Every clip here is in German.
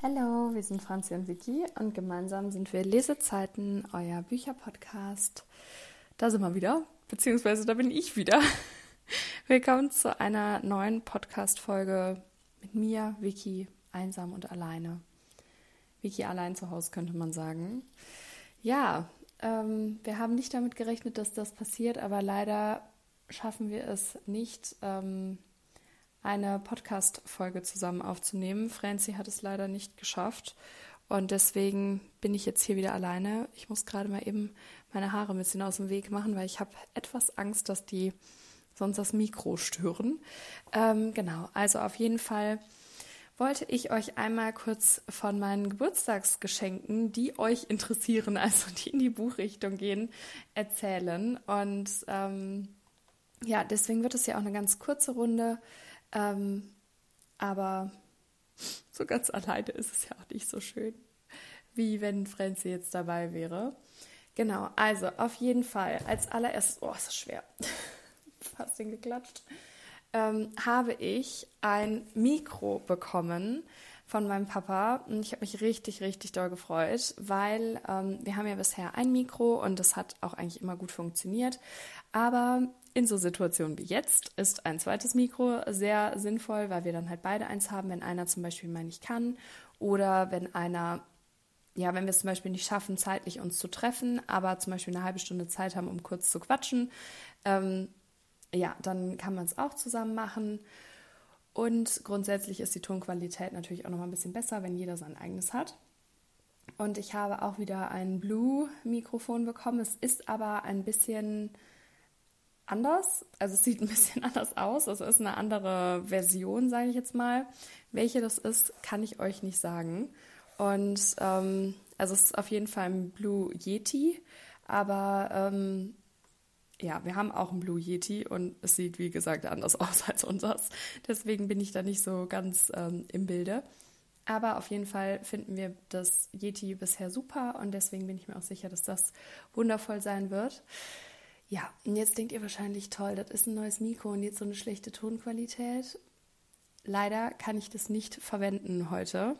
Hallo, wir sind Franzi und Vicky und gemeinsam sind wir Lesezeiten, euer Bücherpodcast. Da sind wir wieder, beziehungsweise da bin ich wieder. Willkommen zu einer neuen Podcast-Folge mit mir, Vicky, einsam und alleine. Vicky allein zu Hause, könnte man sagen. Ja, ähm, wir haben nicht damit gerechnet, dass das passiert, aber leider schaffen wir es nicht, ähm, eine Podcast-Folge zusammen aufzunehmen. Franzi hat es leider nicht geschafft und deswegen bin ich jetzt hier wieder alleine. Ich muss gerade mal eben meine Haare ein bisschen aus dem Weg machen, weil ich habe etwas Angst, dass die sonst das Mikro stören. Ähm, genau, also auf jeden Fall wollte ich euch einmal kurz von meinen Geburtstagsgeschenken, die euch interessieren, also die in die Buchrichtung gehen, erzählen. Und ähm, ja, deswegen wird es ja auch eine ganz kurze Runde. Ähm, aber so ganz alleine ist es ja auch nicht so schön, wie wenn Franzi jetzt dabei wäre. Genau, also auf jeden Fall als allererstes, oh, ist das schwer, fast hingeklatscht, ähm, habe ich ein Mikro bekommen von meinem Papa. Und ich habe mich richtig, richtig doll gefreut, weil ähm, wir haben ja bisher ein Mikro und das hat auch eigentlich immer gut funktioniert. Aber in so Situationen wie jetzt ist ein zweites Mikro sehr sinnvoll, weil wir dann halt beide eins haben, wenn einer zum Beispiel mal nicht kann oder wenn einer, ja, wenn wir es zum Beispiel nicht schaffen, zeitlich uns zu treffen, aber zum Beispiel eine halbe Stunde Zeit haben, um kurz zu quatschen, ähm, ja, dann kann man es auch zusammen machen. Und grundsätzlich ist die Tonqualität natürlich auch noch mal ein bisschen besser, wenn jeder sein eigenes hat. Und ich habe auch wieder ein Blue-Mikrofon bekommen. Es ist aber ein bisschen anders. Also es sieht ein bisschen anders aus. Es ist eine andere Version, sage ich jetzt mal. Welche das ist, kann ich euch nicht sagen. Und ähm, also es ist auf jeden Fall ein Blue Yeti. Aber ähm, ja, wir haben auch ein Blue Yeti und es sieht, wie gesagt, anders aus als unseres. Deswegen bin ich da nicht so ganz ähm, im Bilde. Aber auf jeden Fall finden wir das Yeti bisher super und deswegen bin ich mir auch sicher, dass das wundervoll sein wird. Ja, und jetzt denkt ihr wahrscheinlich, toll, das ist ein neues Mikro und jetzt so eine schlechte Tonqualität. Leider kann ich das nicht verwenden heute.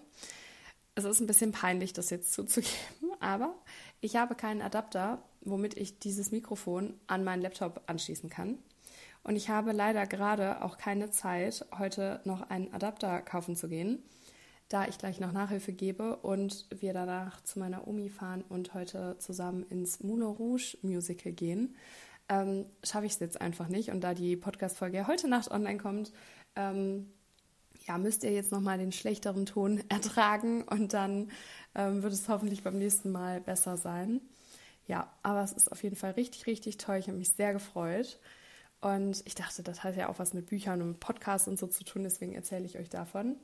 Es ist ein bisschen peinlich, das jetzt zuzugeben, aber ich habe keinen Adapter, womit ich dieses Mikrofon an meinen Laptop anschließen kann. Und ich habe leider gerade auch keine Zeit, heute noch einen Adapter kaufen zu gehen, da ich gleich noch Nachhilfe gebe und wir danach zu meiner Omi fahren und heute zusammen ins Moulin Rouge Musical gehen. Ähm, schaffe ich es jetzt einfach nicht. Und da die Podcast-Folge heute Nacht online kommt, ähm, ja, müsst ihr jetzt nochmal den schlechteren Ton ertragen und dann ähm, wird es hoffentlich beim nächsten Mal besser sein. Ja, aber es ist auf jeden Fall richtig, richtig toll. Ich habe mich sehr gefreut. Und ich dachte, das hat ja auch was mit Büchern und Podcasts und so zu tun, deswegen erzähle ich euch davon.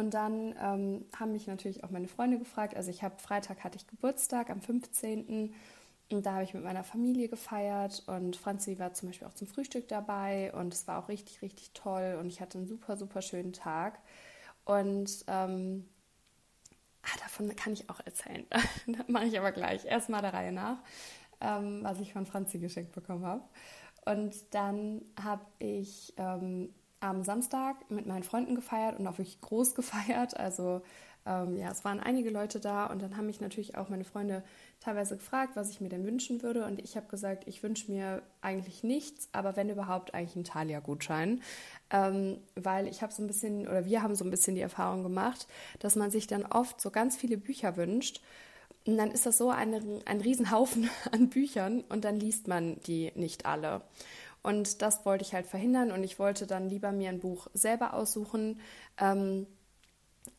Und dann ähm, haben mich natürlich auch meine Freunde gefragt. Also ich habe Freitag hatte ich Geburtstag am 15. Und da habe ich mit meiner Familie gefeiert und Franzi war zum Beispiel auch zum Frühstück dabei und es war auch richtig, richtig toll und ich hatte einen super, super schönen Tag. Und ähm, ah, davon kann ich auch erzählen. das mache ich aber gleich. Erstmal der Reihe nach, ähm, was ich von Franzi geschenkt bekommen habe. Und dann habe ich ähm, am Samstag mit meinen Freunden gefeiert und auch wirklich groß gefeiert. Also ähm, ja, es waren einige Leute da und dann haben mich natürlich auch meine Freunde teilweise gefragt, was ich mir denn wünschen würde. Und ich habe gesagt, ich wünsche mir eigentlich nichts, aber wenn überhaupt eigentlich einen Thalia-Gutschein. Ähm, weil ich habe so ein bisschen, oder wir haben so ein bisschen die Erfahrung gemacht, dass man sich dann oft so ganz viele Bücher wünscht. Und dann ist das so eine, ein Riesenhaufen an Büchern und dann liest man die nicht alle. Und das wollte ich halt verhindern und ich wollte dann lieber mir ein Buch selber aussuchen, ähm,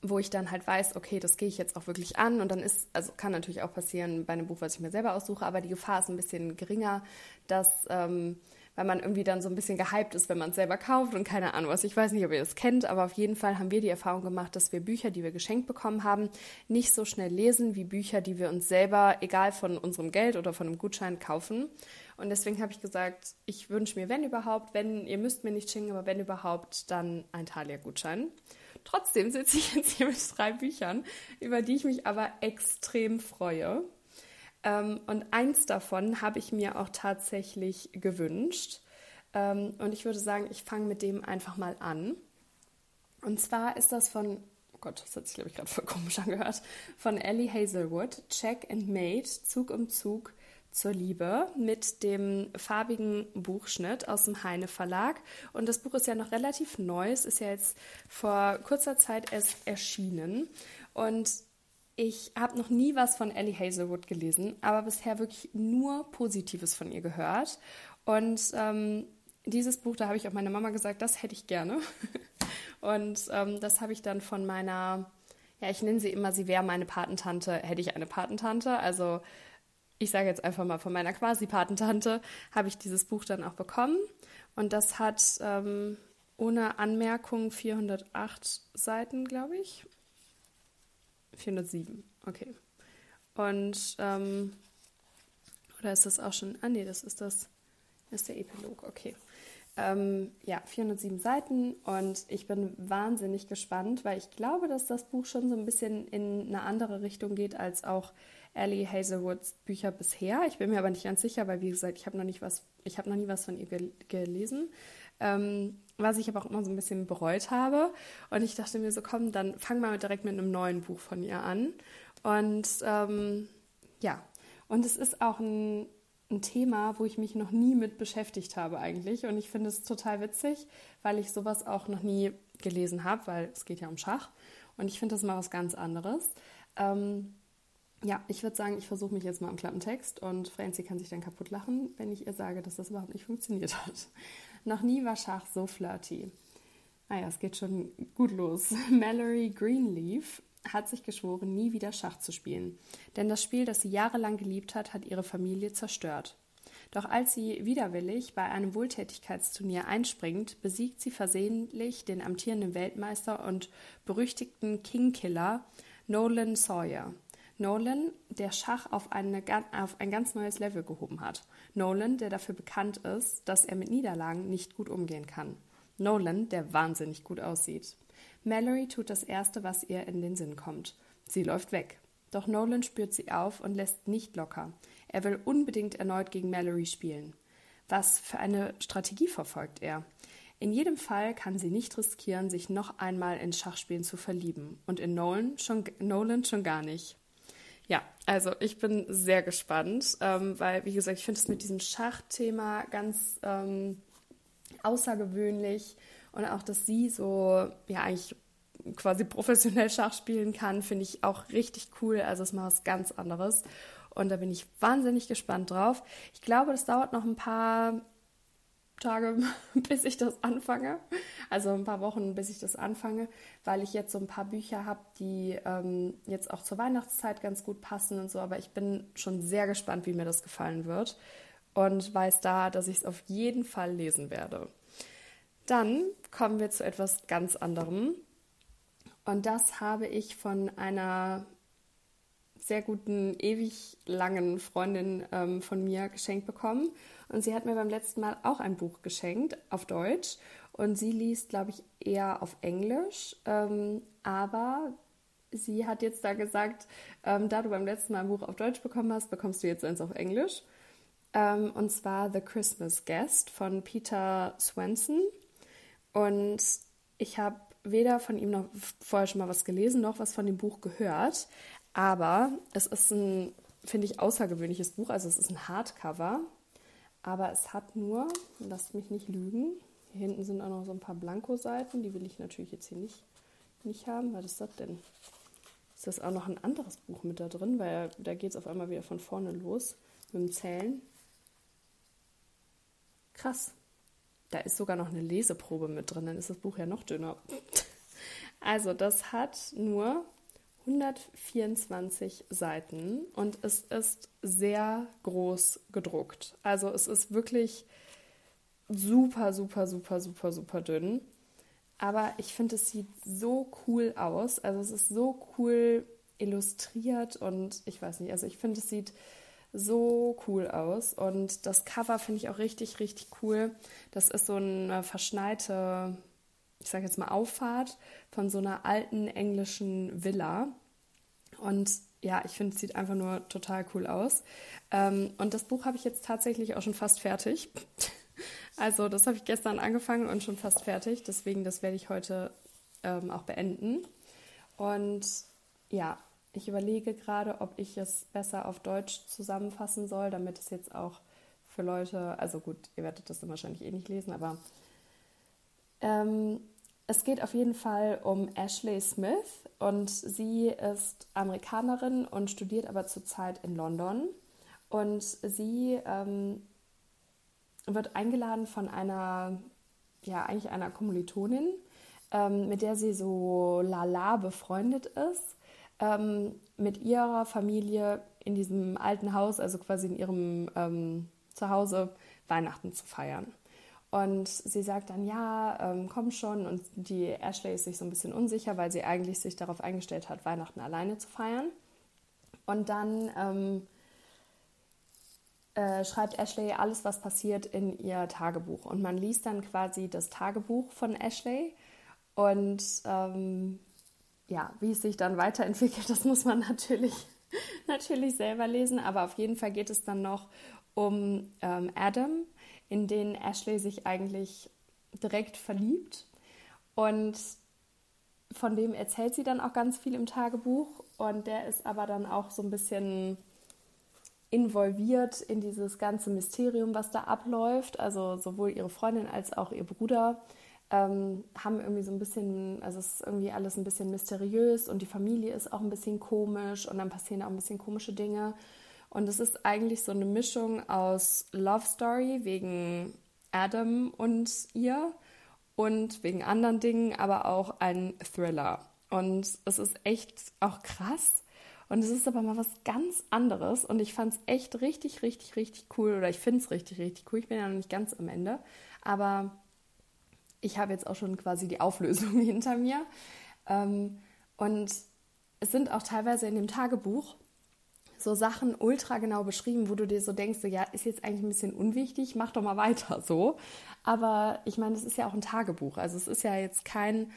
wo ich dann halt weiß, okay, das gehe ich jetzt auch wirklich an und dann ist, also kann natürlich auch passieren bei einem Buch, was ich mir selber aussuche, aber die Gefahr ist ein bisschen geringer, dass, ähm, weil man irgendwie dann so ein bisschen gehypt ist, wenn man es selber kauft und keine Ahnung was. Ich weiß nicht, ob ihr das kennt, aber auf jeden Fall haben wir die Erfahrung gemacht, dass wir Bücher, die wir geschenkt bekommen haben, nicht so schnell lesen wie Bücher, die wir uns selber, egal von unserem Geld oder von einem Gutschein, kaufen. Und deswegen habe ich gesagt, ich wünsche mir, wenn überhaupt, wenn, ihr müsst mir nicht schenken, aber wenn überhaupt, dann ein Thalia-Gutschein. Trotzdem sitze ich jetzt hier mit drei Büchern, über die ich mich aber extrem freue. Ähm, und eins davon habe ich mir auch tatsächlich gewünscht. Ähm, und ich würde sagen, ich fange mit dem einfach mal an. Und zwar ist das von Gott, das hat sich, glaube ich, gerade voll komisch angehört, von Ellie Hazelwood, Check and Mate, Zug um Zug zur Liebe mit dem farbigen Buchschnitt aus dem Heine Verlag. Und das Buch ist ja noch relativ neu, es ist ja jetzt vor kurzer Zeit erst erschienen. Und ich habe noch nie was von Ellie Hazelwood gelesen, aber bisher wirklich nur Positives von ihr gehört. Und ähm, dieses Buch, da habe ich auch meiner Mama gesagt, das hätte ich gerne. Und ähm, das habe ich dann von meiner, ja, ich nenne sie immer, sie wäre meine Patentante, hätte ich eine Patentante. Also ich sage jetzt einfach mal von meiner quasi Patentante, habe ich dieses Buch dann auch bekommen. Und das hat ähm, ohne Anmerkung 408 Seiten, glaube ich. 407, okay. Und, ähm, oder ist das auch schon, ah nee, das ist das, ist der Epilog, okay. Ähm, ja, 407 Seiten und ich bin wahnsinnig gespannt, weil ich glaube, dass das Buch schon so ein bisschen in eine andere Richtung geht als auch Ellie Hazelwoods Bücher bisher. Ich bin mir aber nicht ganz sicher, weil wie gesagt, ich habe noch nicht was, ich habe noch nie was von ihr gel gelesen. Ähm, was ich aber auch immer so ein bisschen bereut habe. Und ich dachte mir so, komm, dann fang mal direkt mit einem neuen Buch von ihr an. Und ähm, ja, und es ist auch ein, ein Thema, wo ich mich noch nie mit beschäftigt habe eigentlich. Und ich finde es total witzig, weil ich sowas auch noch nie gelesen habe, weil es geht ja um Schach. Und ich finde das mal was ganz anderes. Ähm, ja, ich würde sagen, ich versuche mich jetzt mal am Klappentext und Francie kann sich dann kaputt lachen, wenn ich ihr sage, dass das überhaupt nicht funktioniert hat. Noch nie war Schach so flirty. Ah ja, es geht schon gut los. Mallory Greenleaf hat sich geschworen, nie wieder Schach zu spielen. Denn das Spiel, das sie jahrelang geliebt hat, hat ihre Familie zerstört. Doch als sie widerwillig bei einem Wohltätigkeitsturnier einspringt, besiegt sie versehentlich den amtierenden Weltmeister und berüchtigten Kingkiller Nolan Sawyer. Nolan, der Schach auf, eine, auf ein ganz neues Level gehoben hat. Nolan, der dafür bekannt ist, dass er mit Niederlagen nicht gut umgehen kann. Nolan, der wahnsinnig gut aussieht. Mallory tut das Erste, was ihr in den Sinn kommt. Sie läuft weg. Doch Nolan spürt sie auf und lässt nicht locker. Er will unbedingt erneut gegen Mallory spielen. Was für eine Strategie verfolgt er? In jedem Fall kann sie nicht riskieren, sich noch einmal in Schachspielen zu verlieben. Und in Nolan schon, Nolan schon gar nicht. Ja, also ich bin sehr gespannt, ähm, weil, wie gesagt, ich finde es mit diesem Schachthema ganz ähm, außergewöhnlich und auch, dass sie so, ja, eigentlich quasi professionell Schach spielen kann, finde ich auch richtig cool. Also es mal was ganz anderes. Und da bin ich wahnsinnig gespannt drauf. Ich glaube, das dauert noch ein paar Tage, bis ich das anfange. Also ein paar Wochen, bis ich das anfange, weil ich jetzt so ein paar Bücher habe, die ähm, jetzt auch zur Weihnachtszeit ganz gut passen und so. Aber ich bin schon sehr gespannt, wie mir das gefallen wird und weiß da, dass ich es auf jeden Fall lesen werde. Dann kommen wir zu etwas ganz anderem. Und das habe ich von einer sehr guten, ewig langen Freundin ähm, von mir geschenkt bekommen. Und sie hat mir beim letzten Mal auch ein Buch geschenkt auf Deutsch. Und sie liest, glaube ich, eher auf Englisch. Ähm, aber sie hat jetzt da gesagt, ähm, da du beim letzten Mal ein Buch auf Deutsch bekommen hast, bekommst du jetzt eins auf Englisch. Ähm, und zwar The Christmas Guest von Peter Swenson. Und ich habe weder von ihm noch vorher schon mal was gelesen, noch was von dem Buch gehört. Aber es ist ein, finde ich, außergewöhnliches Buch. Also es ist ein Hardcover. Aber es hat nur, lasst mich nicht lügen, hier hinten sind auch noch so ein paar Blankoseiten. Die will ich natürlich jetzt hier nicht, nicht haben. Was ist das denn? Ist das auch noch ein anderes Buch mit da drin? Weil da geht es auf einmal wieder von vorne los mit dem Zählen. Krass. Da ist sogar noch eine Leseprobe mit drin. Dann ist das Buch ja noch dünner. Also, das hat nur 124 Seiten und es ist sehr groß gedruckt. Also es ist wirklich super, super, super, super, super dünn. Aber ich finde, es sieht so cool aus. Also es ist so cool illustriert und ich weiß nicht, also ich finde, es sieht so cool aus. Und das Cover finde ich auch richtig, richtig cool. Das ist so eine verschneite ich sage jetzt mal, Auffahrt von so einer alten englischen Villa. Und ja, ich finde, es sieht einfach nur total cool aus. Ähm, und das Buch habe ich jetzt tatsächlich auch schon fast fertig. Also das habe ich gestern angefangen und schon fast fertig. Deswegen, das werde ich heute ähm, auch beenden. Und ja, ich überlege gerade, ob ich es besser auf Deutsch zusammenfassen soll, damit es jetzt auch für Leute, also gut, ihr werdet das dann wahrscheinlich eh nicht lesen, aber ähm, es geht auf jeden Fall um Ashley Smith und sie ist Amerikanerin und studiert aber zurzeit in London. Und sie ähm, wird eingeladen von einer, ja, eigentlich einer Kommilitonin, ähm, mit der sie so lala befreundet ist, ähm, mit ihrer Familie in diesem alten Haus, also quasi in ihrem ähm, Zuhause, Weihnachten zu feiern. Und sie sagt dann, ja, ähm, komm schon. Und die Ashley ist sich so ein bisschen unsicher, weil sie eigentlich sich darauf eingestellt hat, Weihnachten alleine zu feiern. Und dann ähm, äh, schreibt Ashley alles, was passiert, in ihr Tagebuch. Und man liest dann quasi das Tagebuch von Ashley. Und ähm, ja, wie es sich dann weiterentwickelt, das muss man natürlich, natürlich selber lesen. Aber auf jeden Fall geht es dann noch um ähm, Adam, in den Ashley sich eigentlich direkt verliebt. Und von dem erzählt sie dann auch ganz viel im Tagebuch. Und der ist aber dann auch so ein bisschen involviert in dieses ganze Mysterium, was da abläuft. Also sowohl ihre Freundin als auch ihr Bruder ähm, haben irgendwie so ein bisschen, also es ist irgendwie alles ein bisschen mysteriös und die Familie ist auch ein bisschen komisch und dann passieren auch ein bisschen komische Dinge. Und es ist eigentlich so eine Mischung aus Love Story wegen Adam und ihr und wegen anderen Dingen, aber auch ein Thriller. Und es ist echt auch krass, und es ist aber mal was ganz anderes. Und ich fand es echt richtig, richtig, richtig cool. Oder ich finde es richtig, richtig cool. Ich bin ja noch nicht ganz am Ende. Aber ich habe jetzt auch schon quasi die Auflösung hinter mir. Ähm, und es sind auch teilweise in dem Tagebuch so Sachen ultra genau beschrieben, wo du dir so denkst, so, ja, ist jetzt eigentlich ein bisschen unwichtig, mach doch mal weiter so. Aber ich meine, es ist ja auch ein Tagebuch. Also es ist ja jetzt kein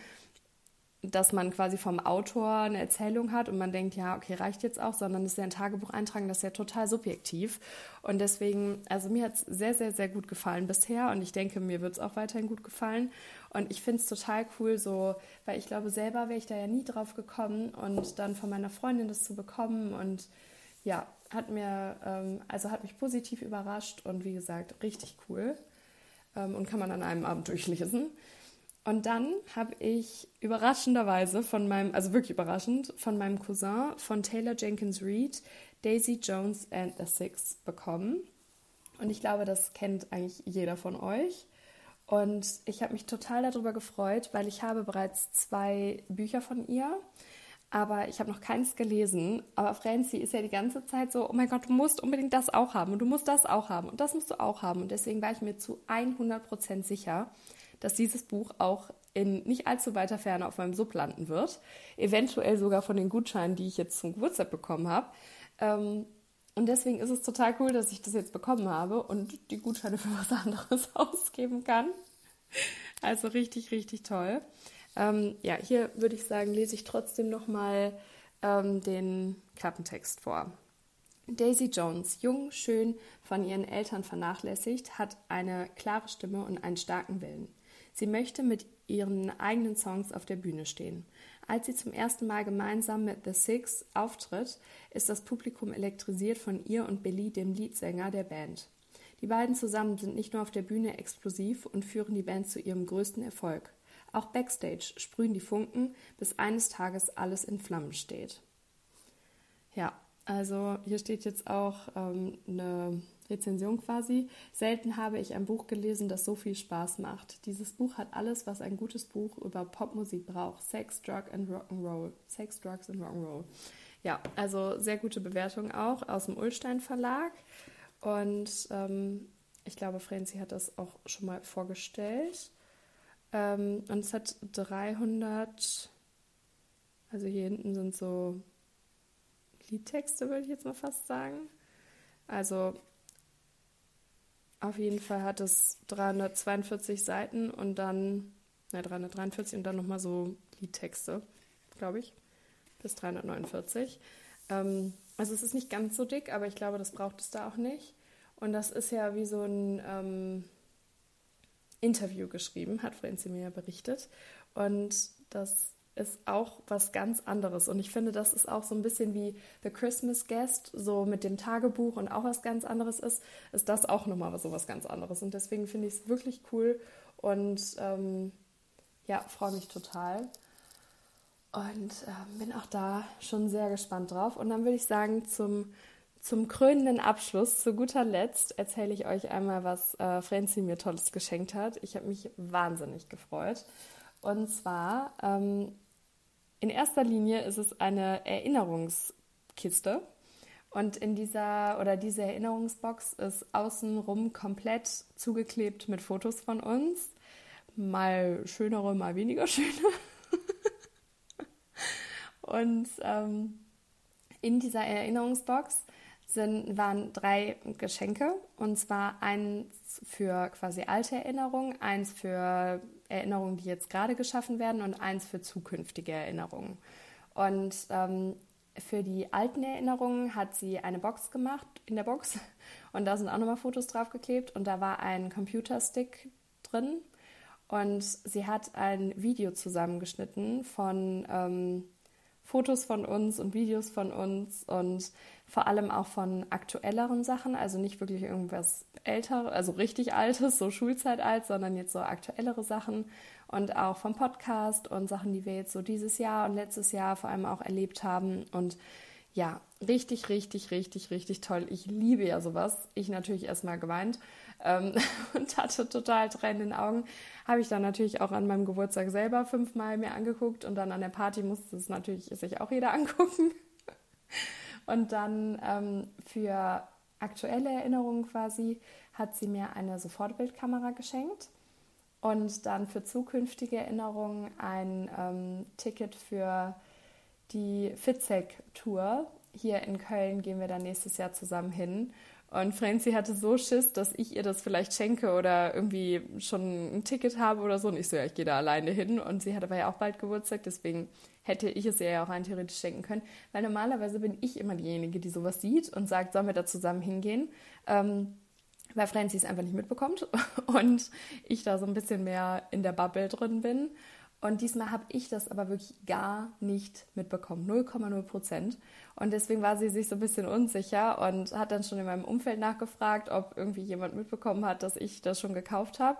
dass man quasi vom Autor eine Erzählung hat und man denkt, ja, okay, reicht jetzt auch, sondern es ist ja ein Tagebucheintragen, das ist ja total subjektiv. Und deswegen, also mir hat es sehr, sehr, sehr gut gefallen bisher und ich denke, mir wird es auch weiterhin gut gefallen. Und ich finde es total cool, so, weil ich glaube, selber wäre ich da ja nie drauf gekommen und dann von meiner Freundin das zu bekommen und ja, hat mir, ähm, also hat mich positiv überrascht und wie gesagt, richtig cool. Ähm, und kann man an einem Abend durchlesen. Und dann habe ich überraschenderweise von meinem, also wirklich überraschend, von meinem Cousin von Taylor Jenkins Reid Daisy Jones and the Six bekommen. Und ich glaube, das kennt eigentlich jeder von euch. Und ich habe mich total darüber gefreut, weil ich habe bereits zwei Bücher von ihr, aber ich habe noch keins gelesen. Aber Francie ist ja die ganze Zeit so, oh mein Gott, du musst unbedingt das auch haben und du musst das auch haben und das musst du auch haben. Und deswegen war ich mir zu 100% sicher, dass dieses Buch auch in nicht allzu weiter Ferne auf meinem Sub landen wird. Eventuell sogar von den Gutscheinen, die ich jetzt zum Geburtstag bekommen habe. Ähm, und deswegen ist es total cool, dass ich das jetzt bekommen habe und die Gutscheine für was anderes ausgeben kann. Also richtig, richtig toll. Ähm, ja, hier würde ich sagen, lese ich trotzdem nochmal ähm, den Klappentext vor. Daisy Jones, jung, schön, von ihren Eltern vernachlässigt, hat eine klare Stimme und einen starken Willen. Sie möchte mit ihren eigenen Songs auf der Bühne stehen. Als sie zum ersten Mal gemeinsam mit The Six auftritt, ist das Publikum elektrisiert von ihr und Billy, dem Leadsänger der Band. Die beiden zusammen sind nicht nur auf der Bühne explosiv und führen die Band zu ihrem größten Erfolg. Auch backstage sprühen die Funken, bis eines Tages alles in Flammen steht. Ja, also hier steht jetzt auch ähm, eine Rezension quasi. Selten habe ich ein Buch gelesen, das so viel Spaß macht. Dieses Buch hat alles, was ein gutes Buch über Popmusik braucht. Sex, Drug and Rock'n'Roll. Sex, Drugs and Rock'n'Roll. Ja, also sehr gute Bewertung auch aus dem Ullstein Verlag. Und ähm, ich glaube, Franzi hat das auch schon mal vorgestellt. Ähm, und es hat 300, also hier hinten sind so Liedtexte, würde ich jetzt mal fast sagen. Also auf jeden Fall hat es 342 Seiten und dann, ne, 343 und dann nochmal so Liedtexte, glaube ich, bis 349. Ähm, also es ist nicht ganz so dick, aber ich glaube, das braucht es da auch nicht. Und das ist ja wie so ein ähm, Interview geschrieben, hat Franzi mir ja berichtet. Und das ist auch was ganz anderes. Und ich finde, das ist auch so ein bisschen wie The Christmas Guest, so mit dem Tagebuch und auch was ganz anderes ist, ist das auch nochmal so was ganz anderes. Und deswegen finde ich es wirklich cool und ähm, ja, freue mich total. Und äh, bin auch da schon sehr gespannt drauf. Und dann würde ich sagen, zum, zum krönenden Abschluss, zu guter Letzt, erzähle ich euch einmal, was äh, Franzi mir Tolles geschenkt hat. Ich habe mich wahnsinnig gefreut. Und zwar ähm, in erster Linie ist es eine Erinnerungskiste. Und in dieser oder diese Erinnerungsbox ist außenrum komplett zugeklebt mit Fotos von uns. Mal schönere, mal weniger schöne. Und ähm, in dieser Erinnerungsbox sind, waren drei Geschenke. Und zwar eins für quasi alte Erinnerungen, eins für Erinnerungen, die jetzt gerade geschaffen werden und eins für zukünftige Erinnerungen. Und ähm, für die alten Erinnerungen hat sie eine Box gemacht in der Box und da sind auch nochmal Fotos draufgeklebt und da war ein Computerstick drin und sie hat ein Video zusammengeschnitten von ähm, Fotos von uns und Videos von uns und vor allem auch von aktuelleren Sachen, also nicht wirklich irgendwas älter, also richtig altes, so Schulzeit alt, sondern jetzt so aktuellere Sachen und auch vom Podcast und Sachen, die wir jetzt so dieses Jahr und letztes Jahr vor allem auch erlebt haben und ja, richtig, richtig, richtig, richtig toll. Ich liebe ja sowas. Ich natürlich erstmal geweint ähm, und hatte total Tränen in den Augen. Habe ich dann natürlich auch an meinem Geburtstag selber fünfmal mir angeguckt und dann an der Party musste es natürlich sich auch jeder angucken. Und dann ähm, für aktuelle Erinnerungen quasi hat sie mir eine Sofortbildkamera geschenkt und dann für zukünftige Erinnerungen ein ähm, Ticket für die Fitzek-Tour. Hier in Köln gehen wir dann nächstes Jahr zusammen hin. Und Franzi hatte so Schiss, dass ich ihr das vielleicht schenke oder irgendwie schon ein Ticket habe oder so. Und ich so, ja, ich gehe da alleine hin. Und sie hat aber ja auch bald Geburtstag, deswegen hätte ich es ihr ja auch rein theoretisch schenken können. Weil normalerweise bin ich immer diejenige, die sowas sieht und sagt, sollen wir da zusammen hingehen? Ähm, weil Franzi es einfach nicht mitbekommt und ich da so ein bisschen mehr in der Bubble drin bin. Und diesmal habe ich das aber wirklich gar nicht mitbekommen, 0,0 Prozent. Und deswegen war sie sich so ein bisschen unsicher und hat dann schon in meinem Umfeld nachgefragt, ob irgendwie jemand mitbekommen hat, dass ich das schon gekauft habe.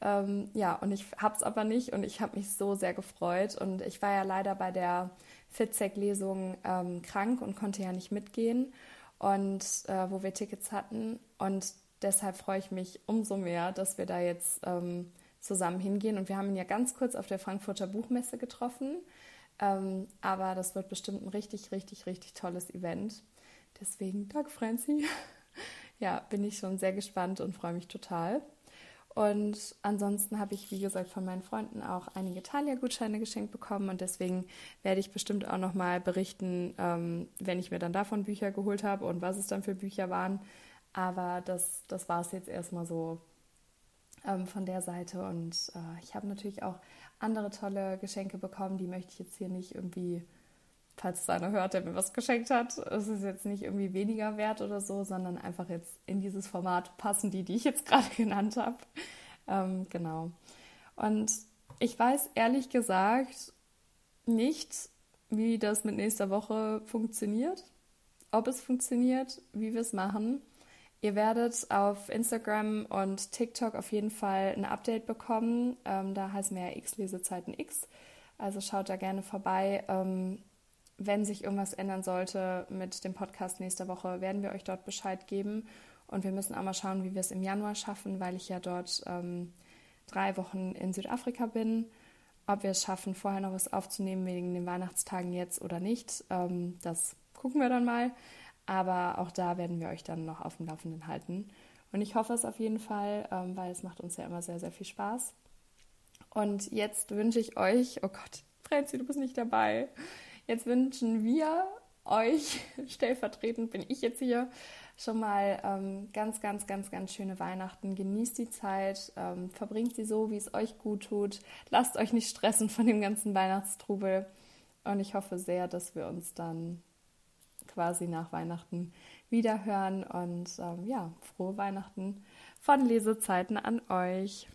Ähm, ja, und ich habe es aber nicht und ich habe mich so sehr gefreut. Und ich war ja leider bei der Fitzek-Lesung ähm, krank und konnte ja nicht mitgehen, und äh, wo wir Tickets hatten. Und deshalb freue ich mich umso mehr, dass wir da jetzt ähm, zusammen hingehen. Und wir haben ihn ja ganz kurz auf der Frankfurter Buchmesse getroffen. Ähm, aber das wird bestimmt ein richtig, richtig, richtig tolles Event. Deswegen, danke Franzi. ja, bin ich schon sehr gespannt und freue mich total. Und ansonsten habe ich, wie gesagt, von meinen Freunden auch einige Thalia-Gutscheine geschenkt bekommen und deswegen werde ich bestimmt auch nochmal berichten, ähm, wenn ich mir dann davon Bücher geholt habe und was es dann für Bücher waren. Aber das, das war es jetzt erstmal so ähm, von der Seite und äh, ich habe natürlich auch andere tolle Geschenke bekommen. Die möchte ich jetzt hier nicht irgendwie, falls es einer hört, der mir was geschenkt hat, es ist jetzt nicht irgendwie weniger wert oder so, sondern einfach jetzt in dieses Format passen die, die ich jetzt gerade genannt habe. Ähm, genau. Und ich weiß ehrlich gesagt nicht, wie das mit nächster Woche funktioniert, ob es funktioniert, wie wir es machen. Ihr werdet auf Instagram und TikTok auf jeden Fall ein Update bekommen. Ähm, da heißen wir ja X-Lesezeiten X. Also schaut da gerne vorbei. Ähm, wenn sich irgendwas ändern sollte mit dem Podcast nächste Woche, werden wir euch dort Bescheid geben. Und wir müssen auch mal schauen, wie wir es im Januar schaffen, weil ich ja dort ähm, drei Wochen in Südafrika bin. Ob wir es schaffen, vorher noch was aufzunehmen wegen den Weihnachtstagen jetzt oder nicht, ähm, das gucken wir dann mal. Aber auch da werden wir euch dann noch auf dem Laufenden halten. Und ich hoffe es auf jeden Fall, ähm, weil es macht uns ja immer sehr, sehr viel Spaß. Und jetzt wünsche ich euch, oh Gott, Franzi, du bist nicht dabei. Jetzt wünschen wir euch, stellvertretend bin ich jetzt hier, schon mal ähm, ganz, ganz, ganz, ganz schöne Weihnachten. Genießt die Zeit, ähm, verbringt sie so, wie es euch gut tut. Lasst euch nicht stressen von dem ganzen Weihnachtstrubel. Und ich hoffe sehr, dass wir uns dann quasi nach Weihnachten wieder hören. Und ähm, ja, frohe Weihnachten von Lesezeiten an euch.